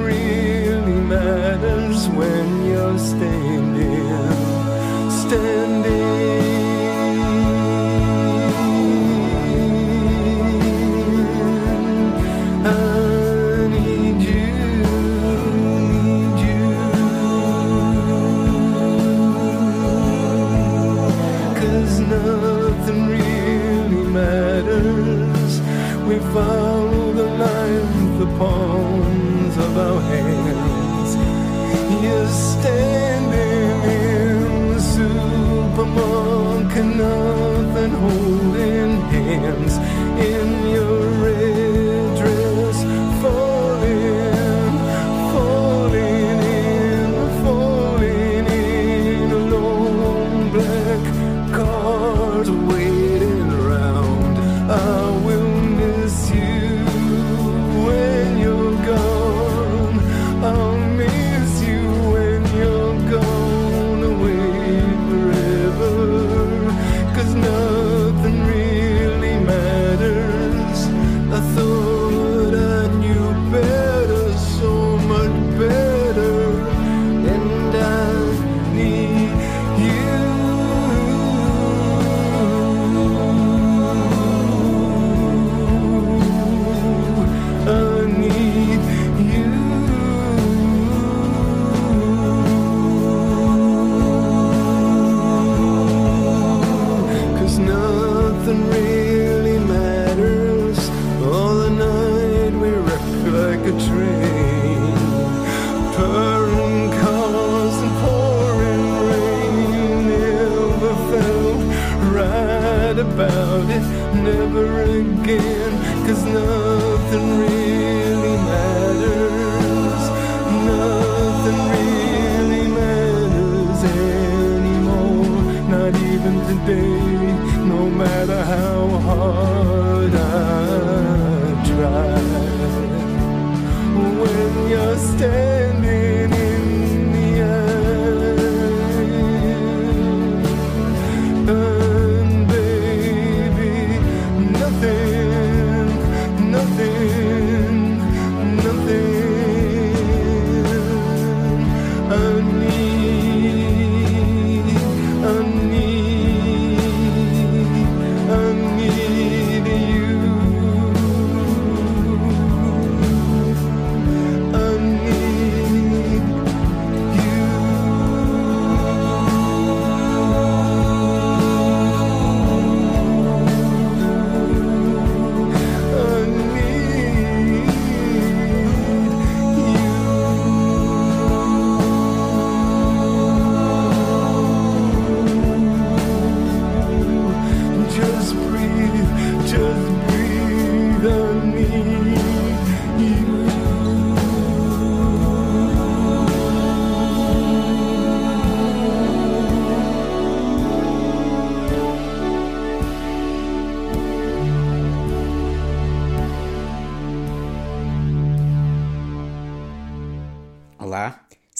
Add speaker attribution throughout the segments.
Speaker 1: really matters when you're standing, standing.
Speaker 2: stay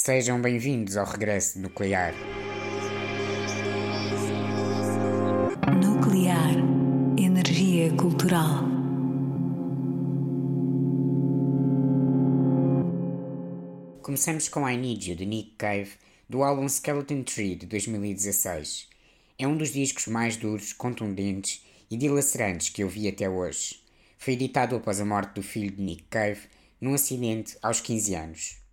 Speaker 2: sejam bem-vindos ao regresso nuclear.
Speaker 3: Nuclear. Energia cultural.
Speaker 4: Começamos com I Need You, de Nick Cave, do álbum Skeleton Tree, de 2016. É um dos discos mais duros, contundentes e dilacerantes que eu vi até hoje. Foi editado após a morte do filho de Nick Cave, num acidente aos 15 anos.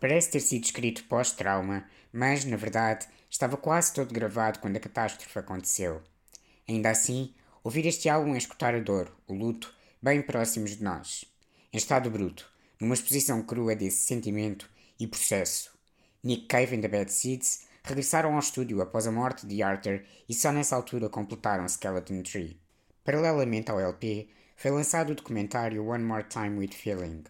Speaker 4: Parece ter sido escrito pós-trauma, mas, na verdade, estava quase todo gravado quando a catástrofe aconteceu. Ainda assim, ouvir este álbum é escutar a dor, o luto, bem próximos de nós. Em estado bruto, numa exposição crua desse sentimento e processo. Nick Cave e The Bad Seeds regressaram ao estúdio após a morte de Arthur e só nessa altura completaram Skeleton Tree. Paralelamente ao LP, foi lançado o documentário One More Time with Feeling.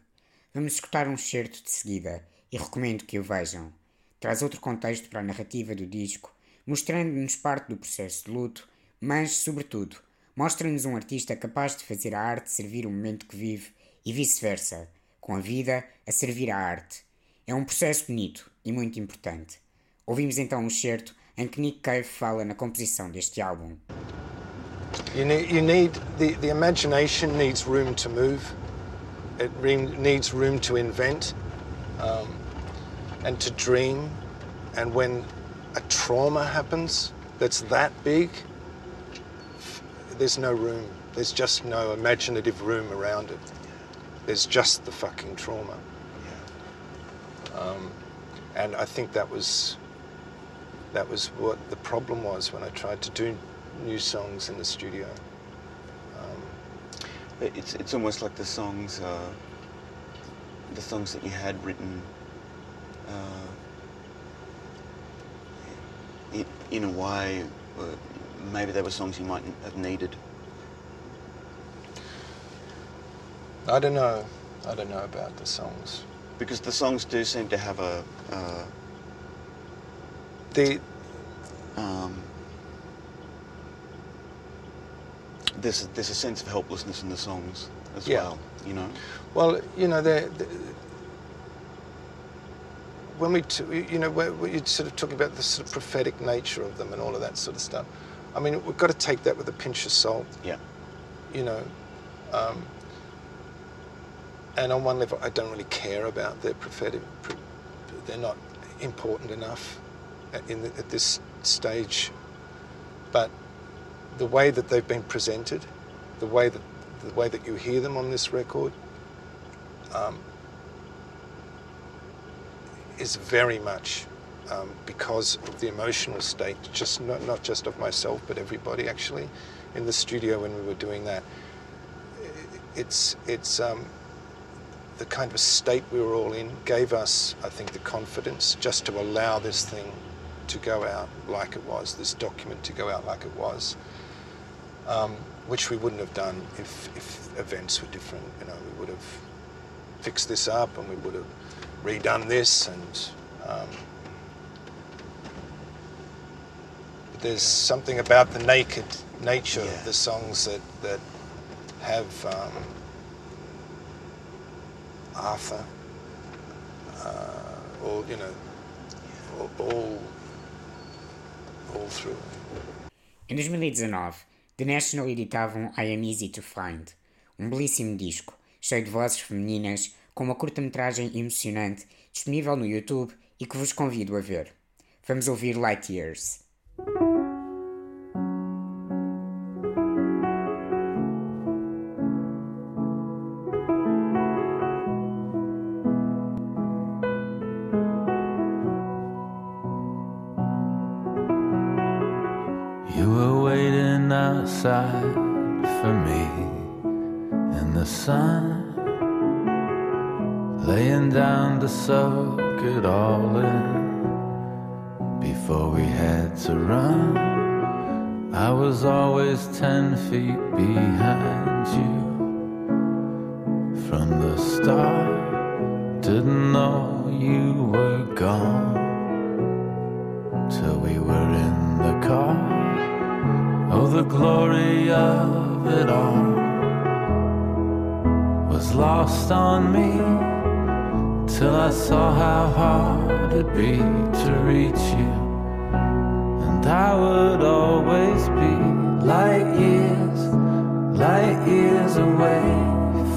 Speaker 4: Vamos escutar um certo de seguida e recomendo que o vejam. Traz outro contexto para a narrativa do disco, mostrando-nos parte do processo de luto, mas, sobretudo, mostra-nos um artista capaz de fazer a arte servir o momento que vive e vice-versa, com a vida a servir a arte. É um processo bonito e muito importante. Ouvimos então um excerto em que Nick Cave fala na composição deste álbum.
Speaker 5: You need, you need the, the imagination needs room to move. It needs room to invent um, and to dream. And when a trauma happens that's that big, there's no room. There's just no imaginative room around it. There's just the fucking trauma. Um, and I think that was that was what the problem was when I tried to do new songs in the studio.
Speaker 6: It's it's almost like the songs, uh, the songs that you had written. Uh, in, in a way, uh, maybe they were songs you might have needed.
Speaker 5: I don't know. I don't know about the songs.
Speaker 6: Because the songs do seem to have a, uh,
Speaker 5: The
Speaker 6: um, there's a, there's a sense of helplessness in the songs as
Speaker 5: Yeah.
Speaker 6: well. You know.
Speaker 5: well, you know, they when we, t- you know, you're sort of talking about the sort of prophetic nature of them and all of that sort of stuff. I mean, we've got to take that with a pinch of salt.
Speaker 6: Yeah.
Speaker 5: you know. Um, and on one level, I don't really care about their prophetic. They're not important enough at, in the, at this stage. But the way that they've been presented, the way that the way that you hear them on this record, um, is very much um, because of the emotional state, just not, not just of myself, but everybody actually in the studio when we were doing that. It's it's um, the kind of state we were all in gave us, I think, the confidence just to allow this thing to go out like it was, this document to go out like it was, um, which we wouldn't have done if, if events were different. You know, we would have fixed this up and we would have redone this and. Um, but there's something about the naked nature
Speaker 6: Yeah.
Speaker 5: of the songs that that have um, Arthur, uh, all you know, all, all, all through.
Speaker 4: Em 2019, The National editavam I Am Easy to Find, um belíssimo disco, cheio de vozes femininas, com uma curta-metragem emocionante, disponível no YouTube e que vos convido a ver. Vamos ouvir Light Years.
Speaker 7: Soak it all in before we had to run. I was always ten feet behind you from the start. Didn't know you were gone till we were in the car. Oh, the glory of it all was lost on me till I saw how hard it'd be to reach you. And I would always be light years, light years away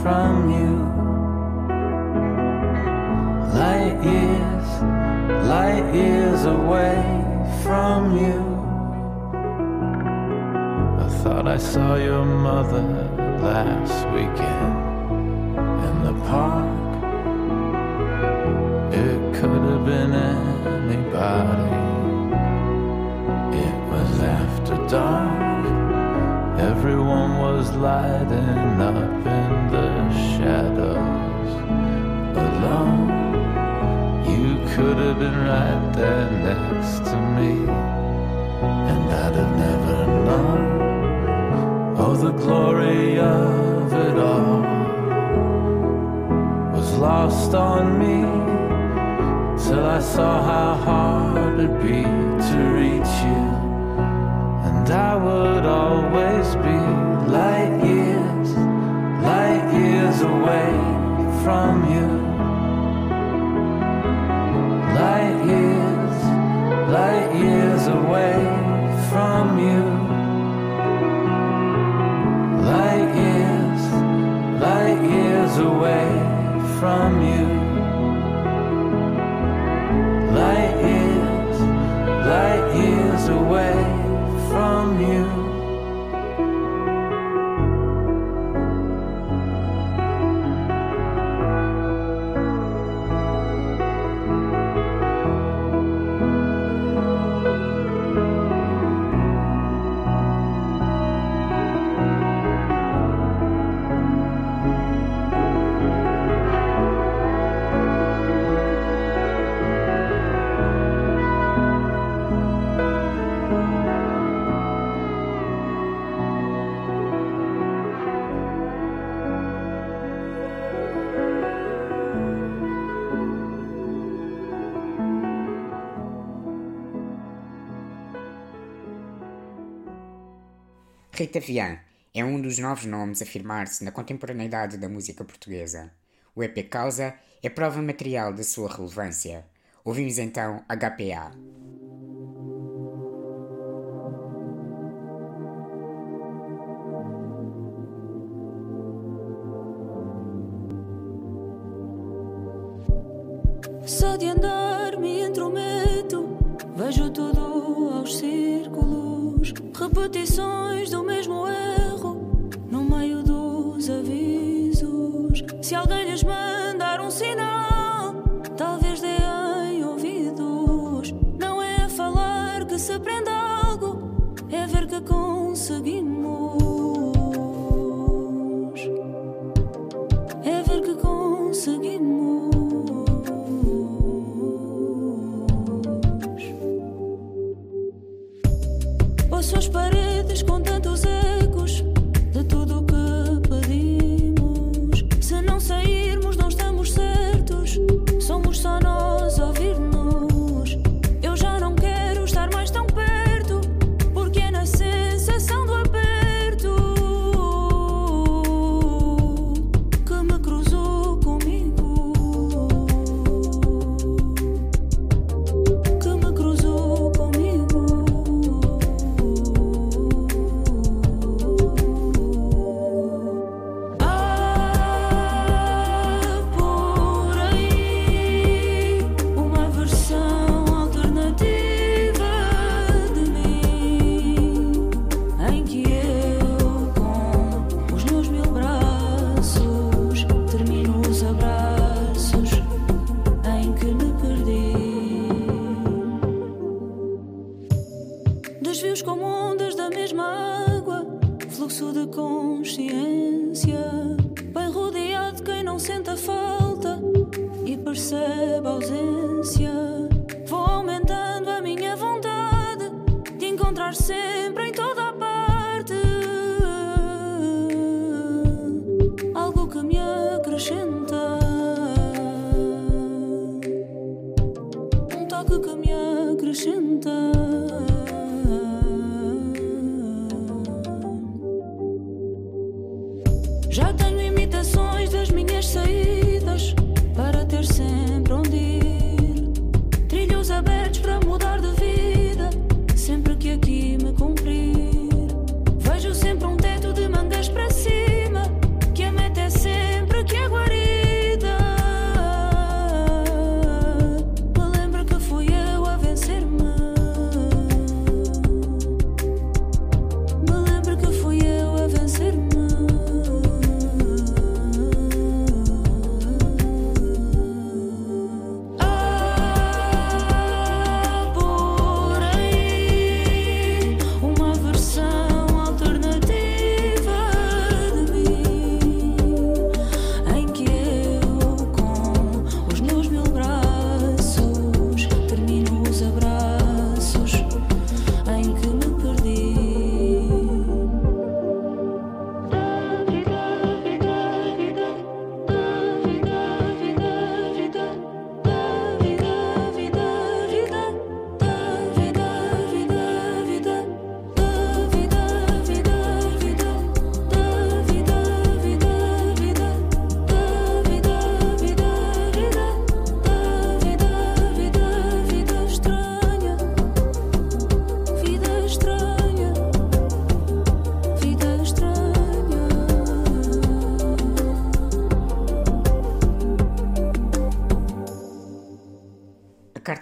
Speaker 7: from you. Light years, light years away from you. I thought I saw your mother last weekend in the park. It could have been anybody. It was after dark. Everyone was lighting up in the shadows alone. You could have been right there next to me, and I'd have never known. Oh, the glory of it all was lost on me till I saw how hard it'd be
Speaker 8: Rita Vian é um dos novos nomes a afirmar-se na contemporaneidade da música portuguesa. O EP Causa é prova material da sua relevância. Ouvimos então HPA.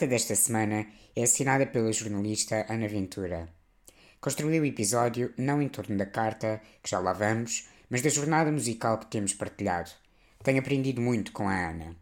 Speaker 4: Carta desta semana é assinada pela jornalista Ana Ventura. Construí o episódio não em torno da carta, que já lá vamos, mas da jornada musical que temos partilhado. Tenho aprendido muito com a Ana.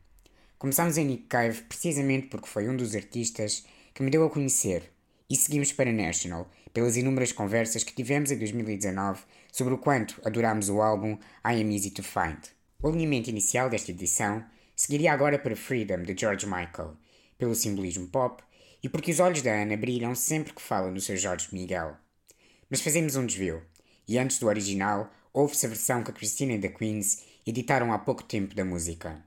Speaker 4: Começámos em Nick Cave precisamente porque foi um dos artistas que me deu a conhecer e seguimos para National pelas inúmeras conversas que tivemos em 2019 sobre o quanto adorámos o álbum I Am Easy to Find. O alinhamento inicial desta edição seguiria agora para Freedom de George Michael, pelo simbolismo pop e porque os olhos da Ana brilham sempre que fala no seu Jorge Miguel. Mas fazemos um desvio, e antes do original, houve-se a versão que a Christina the Queens editaram há pouco tempo da música.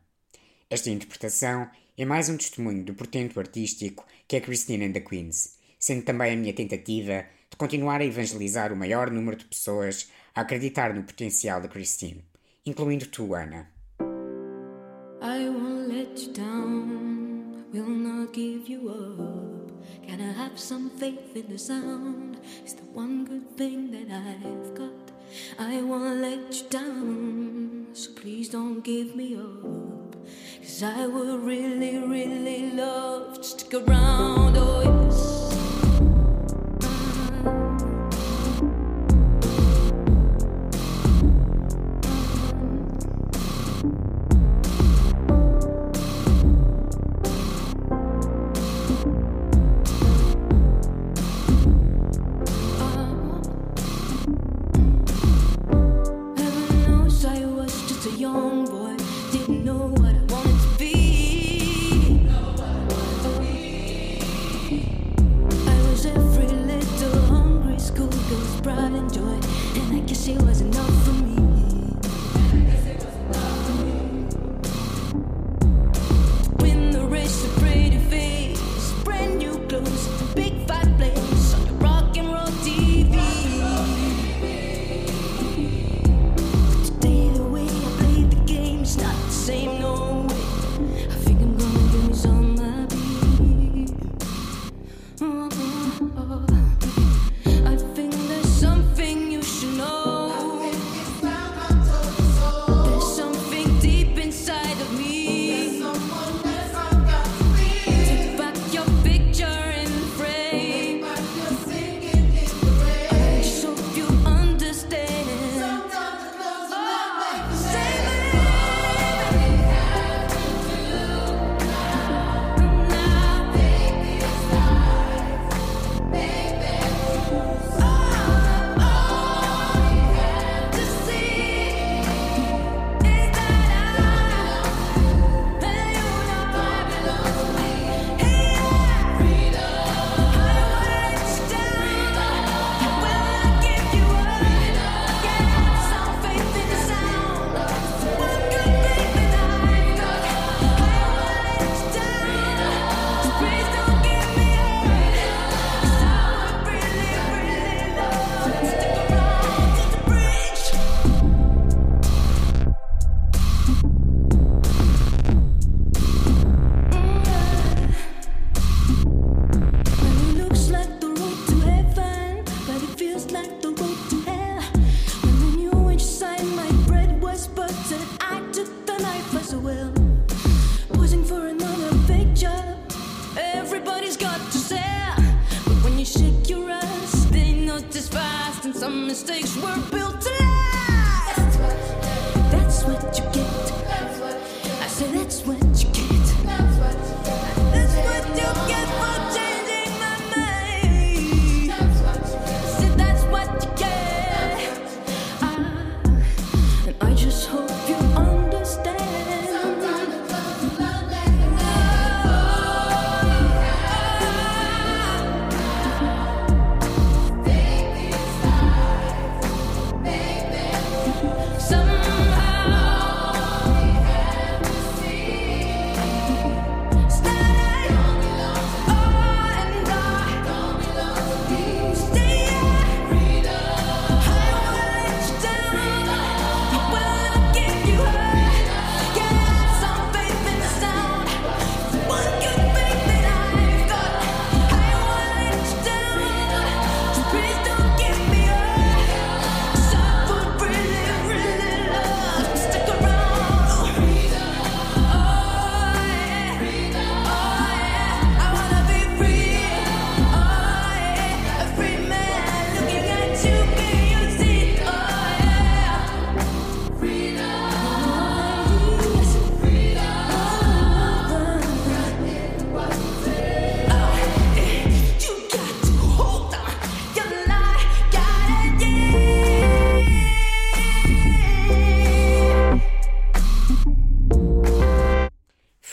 Speaker 4: Esta interpretação é mais um testemunho do portento artístico que é Christine and the Queens, sendo também a minha tentativa de continuar a evangelizar o maior número de pessoas a acreditar no potencial da Christine, incluindo tu, Ana.
Speaker 9: I won't let you down, give you up. Can I have some faith in the sound? It's the one good thing that I've got. I won't let you down, so please don't give me up. Cause I would really, really love to stick around. Oh, yes. long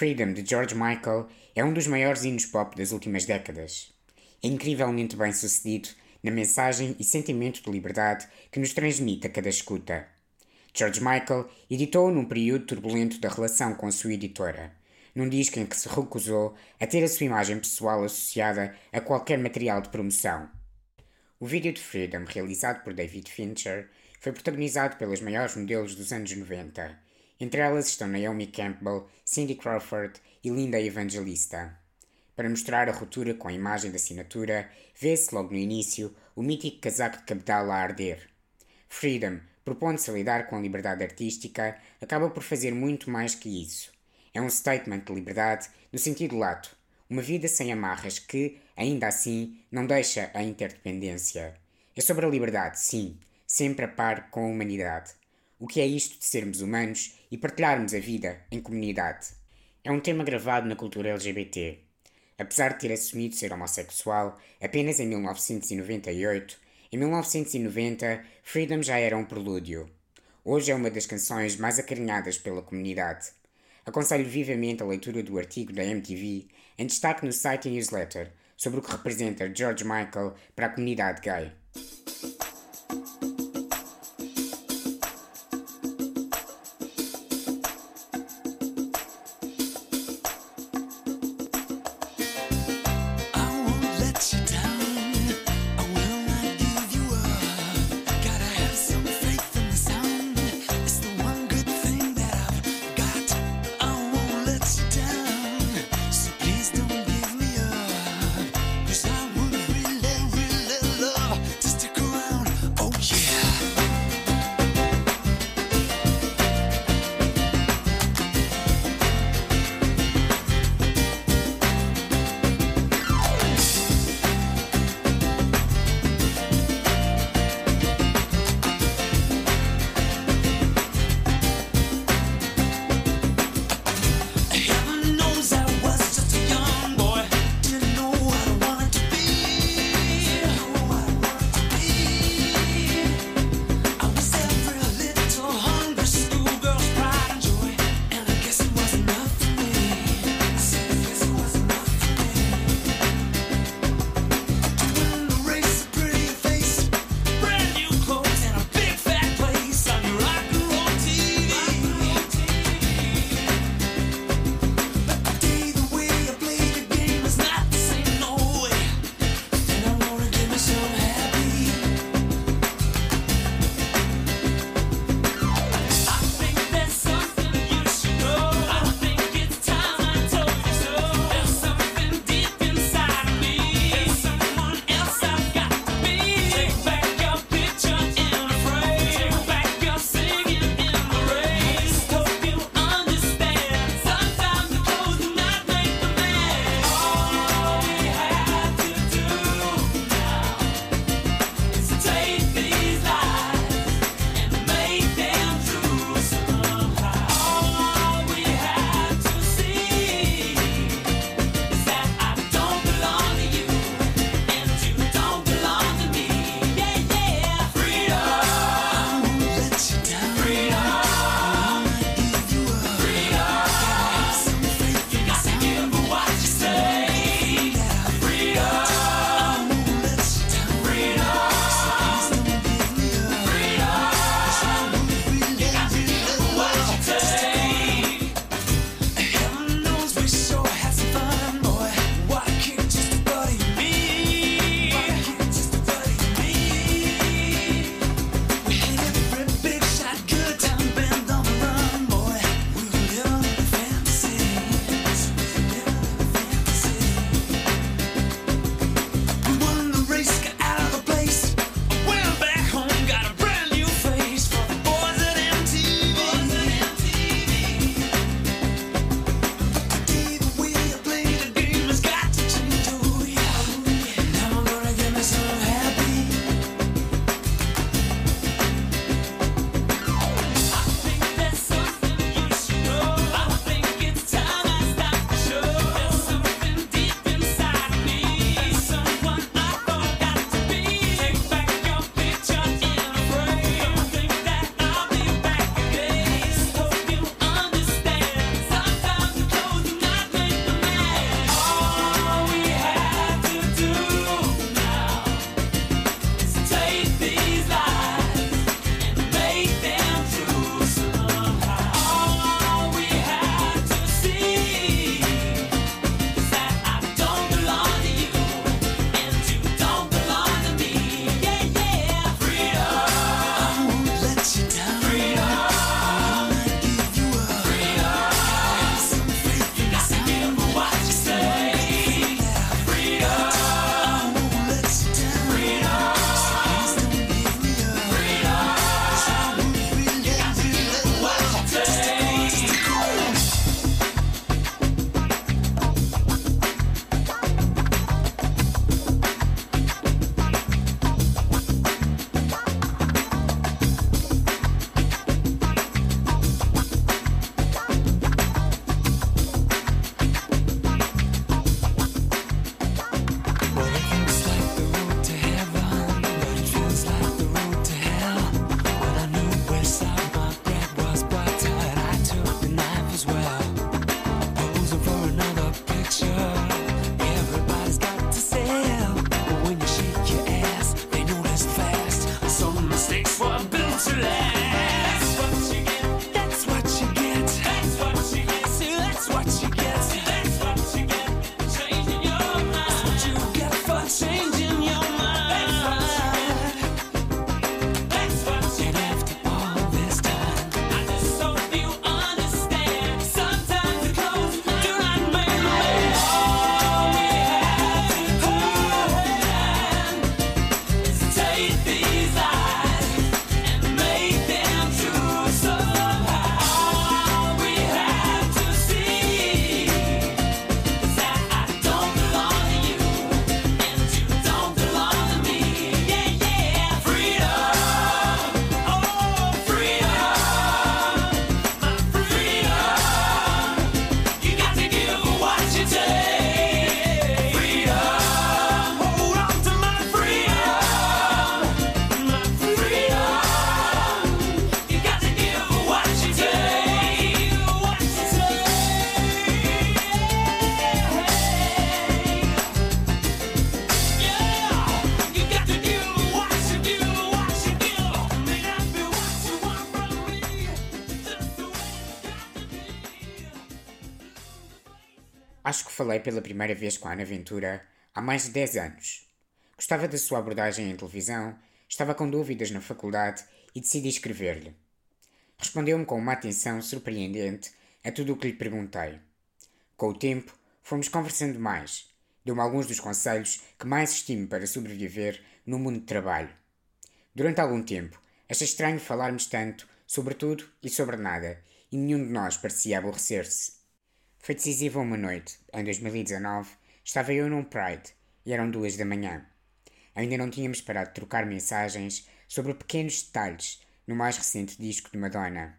Speaker 4: Freedom de George Michael é um dos maiores hinos pop das últimas décadas. É incrivelmente bem sucedido na mensagem e sentimento de liberdade que nos transmite a cada escuta. George Michael editou-o num período turbulento da relação com a sua editora, num disco em que se recusou a ter a sua imagem pessoal associada a qualquer material de promoção. O vídeo de Freedom, realizado por David Fincher, foi protagonizado pelas maiores modelos dos anos 90 entre elas estão Naomi Campbell, Cindy Crawford e Linda Evangelista. Para mostrar a ruptura com a imagem da assinatura, vê-se logo no início o mítico casaco de cabedal a arder. Freedom, propondo-se a lidar com a liberdade artística, acaba por fazer muito mais que isso. É um statement de liberdade no sentido lato, uma vida sem amarras que, ainda assim, não deixa a interdependência. É sobre a liberdade, sim, sempre a par com a humanidade. O que é isto de sermos humanos e partilharmos a vida em comunidade? É um tema gravado na cultura LGBT. Apesar de ter assumido ser homossexual apenas em 1998, em 1990 Freedom já era um prelúdio. Hoje é uma das canções mais acarinhadas pela comunidade. Aconselho vivamente a leitura do artigo da MTV em destaque no site e newsletter sobre o que representa George Michael para a comunidade gay. Falei pela primeira vez com a Ana Ventura há mais de 10 anos. Gostava da sua abordagem em televisão, estava com dúvidas na faculdade e decidi escrever-lhe. Respondeu-me com uma atenção surpreendente a tudo o que lhe perguntei. Com o tempo, fomos conversando mais. Deu-me alguns dos conselhos que mais estimo para sobreviver no mundo de trabalho. Durante algum tempo, achei estranho falarmos tanto sobre tudo e sobre nada, e nenhum de nós parecia aborrecer-se. Foi decisiva uma noite, em 2019, estava eu num Pride e eram duas da manhã. Ainda não tínhamos parado de trocar mensagens sobre pequenos detalhes no mais recente disco de Madonna.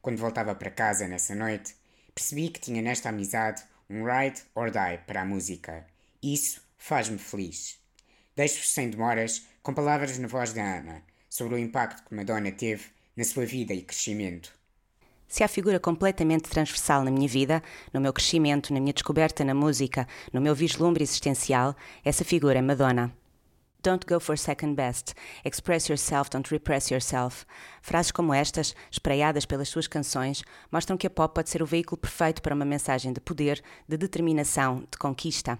Speaker 4: Quando voltava para casa nessa noite, percebi que tinha nesta amizade um ride or die para a música. Isso faz-me feliz. Deixo-vos sem demoras com palavras na voz da Ana sobre o impacto que Madonna teve na sua vida e crescimento.
Speaker 10: Se há figura completamente transversal na minha vida, no meu crescimento, na minha descoberta na música, no meu vislumbre existencial, essa figura é Madonna. Don't go for second best. Express yourself, don't repress yourself. Frases como estas, espraiadas pelas suas canções, mostram que a pop pode ser o veículo perfeito para uma mensagem de poder, de determinação, de conquista.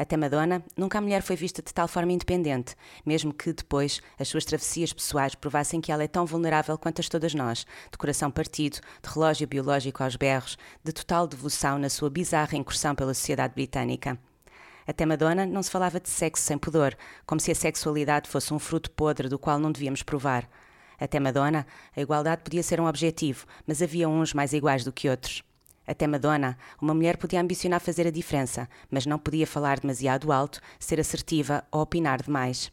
Speaker 10: Até Madonna, nunca a mulher foi vista de tal forma independente, mesmo que depois as suas travessias pessoais provassem que ela é tão vulnerável quanto as todas nós, de coração partido, de relógio biológico aos berros, de total devolução na sua bizarra incursão pela sociedade britânica. Até Madonna não se falava de sexo sem pudor, como se a sexualidade fosse um fruto podre do qual não devíamos provar. Até Madonna, a igualdade podia ser um objetivo, mas havia uns mais iguais do que outros. Até Madonna, uma mulher podia ambicionar fazer a diferença, mas não podia falar demasiado alto, ser assertiva ou opinar demais.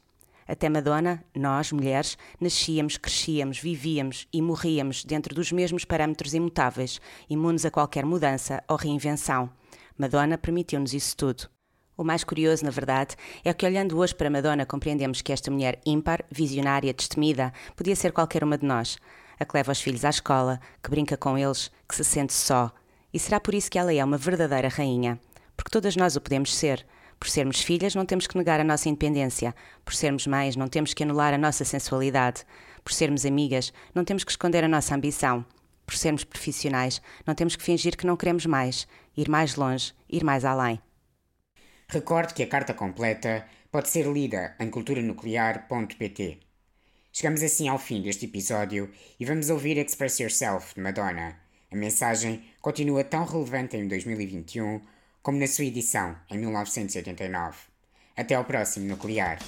Speaker 10: Até Madonna, nós, mulheres, nascíamos, crescíamos, vivíamos e morríamos dentro dos mesmos parâmetros imutáveis, imunes a qualquer mudança ou reinvenção. Madonna permitiu-nos isso tudo. O mais curioso, na verdade, é que olhando hoje para Madonna compreendemos que esta mulher ímpar, visionária, destemida, podia ser qualquer uma de nós. A que leva os filhos à escola, que brinca com eles, que se sente só, e será por isso que ela é uma verdadeira rainha. Porque todas nós o podemos ser. Por sermos filhas, não temos que negar a nossa independência. Por sermos mães, não temos que anular a nossa sensualidade. Por sermos amigas, não temos que esconder a nossa ambição. Por sermos profissionais, não temos que fingir que não queremos mais, ir mais longe, ir mais além.
Speaker 4: Recorde que a carta completa pode ser lida em culturanuclear.pt. Chegamos assim ao fim deste episódio e vamos ouvir Express Yourself de Madonna. A mensagem continua tão relevante em 2021 como na sua edição em 1989. Até ao próximo Nuclear.